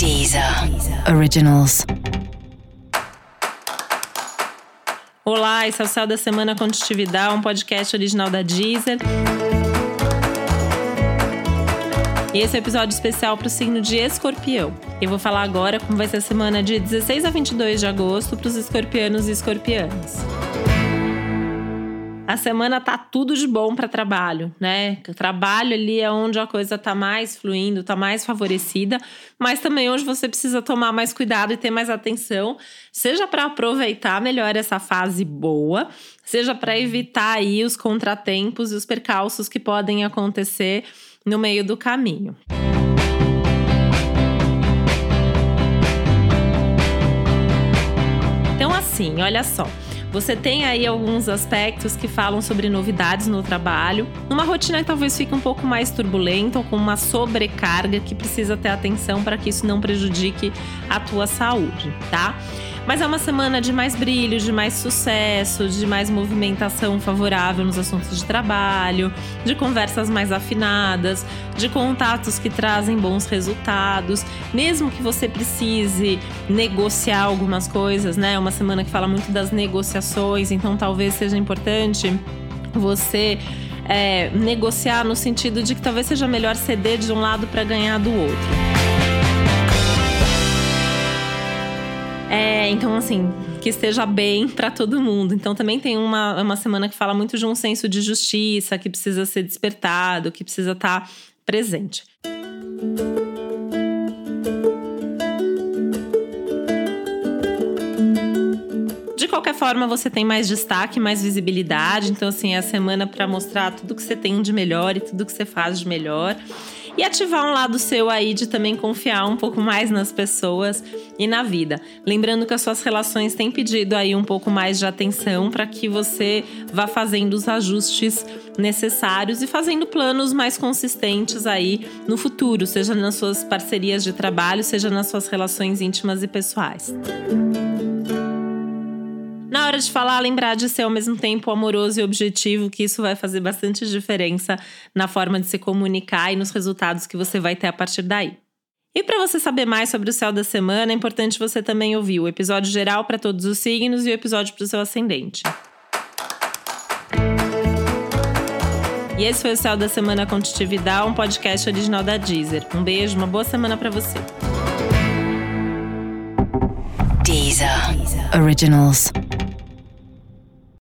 Deezer Originals. Olá, esse é o Céu da Semana Contitividade, um podcast original da Deezer. E esse é o episódio especial para o signo de Escorpião. Eu vou falar agora como vai ser a semana de 16 a 22 de agosto para os escorpianos e escorpianas. A semana tá tudo de bom para trabalho, né? O trabalho ali é onde a coisa tá mais fluindo, tá mais favorecida, mas também onde você precisa tomar mais cuidado e ter mais atenção, seja para aproveitar melhor essa fase boa, seja para evitar aí os contratempos e os percalços que podem acontecer no meio do caminho. Então assim, olha só, você tem aí alguns aspectos que falam sobre novidades no trabalho, uma rotina que talvez fique um pouco mais turbulenta ou com uma sobrecarga que precisa ter atenção para que isso não prejudique a tua saúde, tá? Mas é uma semana de mais brilho, de mais sucesso, de mais movimentação favorável nos assuntos de trabalho, de conversas mais afinadas, de contatos que trazem bons resultados. Mesmo que você precise negociar algumas coisas, né? É uma semana que fala muito das negociações, então talvez seja importante você é, negociar no sentido de que talvez seja melhor ceder de um lado para ganhar do outro. É, então, assim, que esteja bem para todo mundo. Então, também tem uma, uma semana que fala muito de um senso de justiça que precisa ser despertado, que precisa estar tá presente. De qualquer forma, você tem mais destaque, mais visibilidade. Então, assim, é a semana para mostrar tudo que você tem de melhor e tudo que você faz de melhor e ativar um lado seu aí de também confiar um pouco mais nas pessoas e na vida. Lembrando que as suas relações têm pedido aí um pouco mais de atenção para que você vá fazendo os ajustes necessários e fazendo planos mais consistentes aí no futuro, seja nas suas parcerias de trabalho, seja nas suas relações íntimas e pessoais. Hora de falar, lembrar de ser ao mesmo tempo amoroso e objetivo, que isso vai fazer bastante diferença na forma de se comunicar e nos resultados que você vai ter a partir daí. E para você saber mais sobre o céu da semana, é importante você também ouvir o episódio geral para todos os signos e o episódio para o seu ascendente. E esse foi o Céu da Semana com Titividade, um podcast original da Deezer. Um beijo, uma boa semana para você. Deezer. Originals.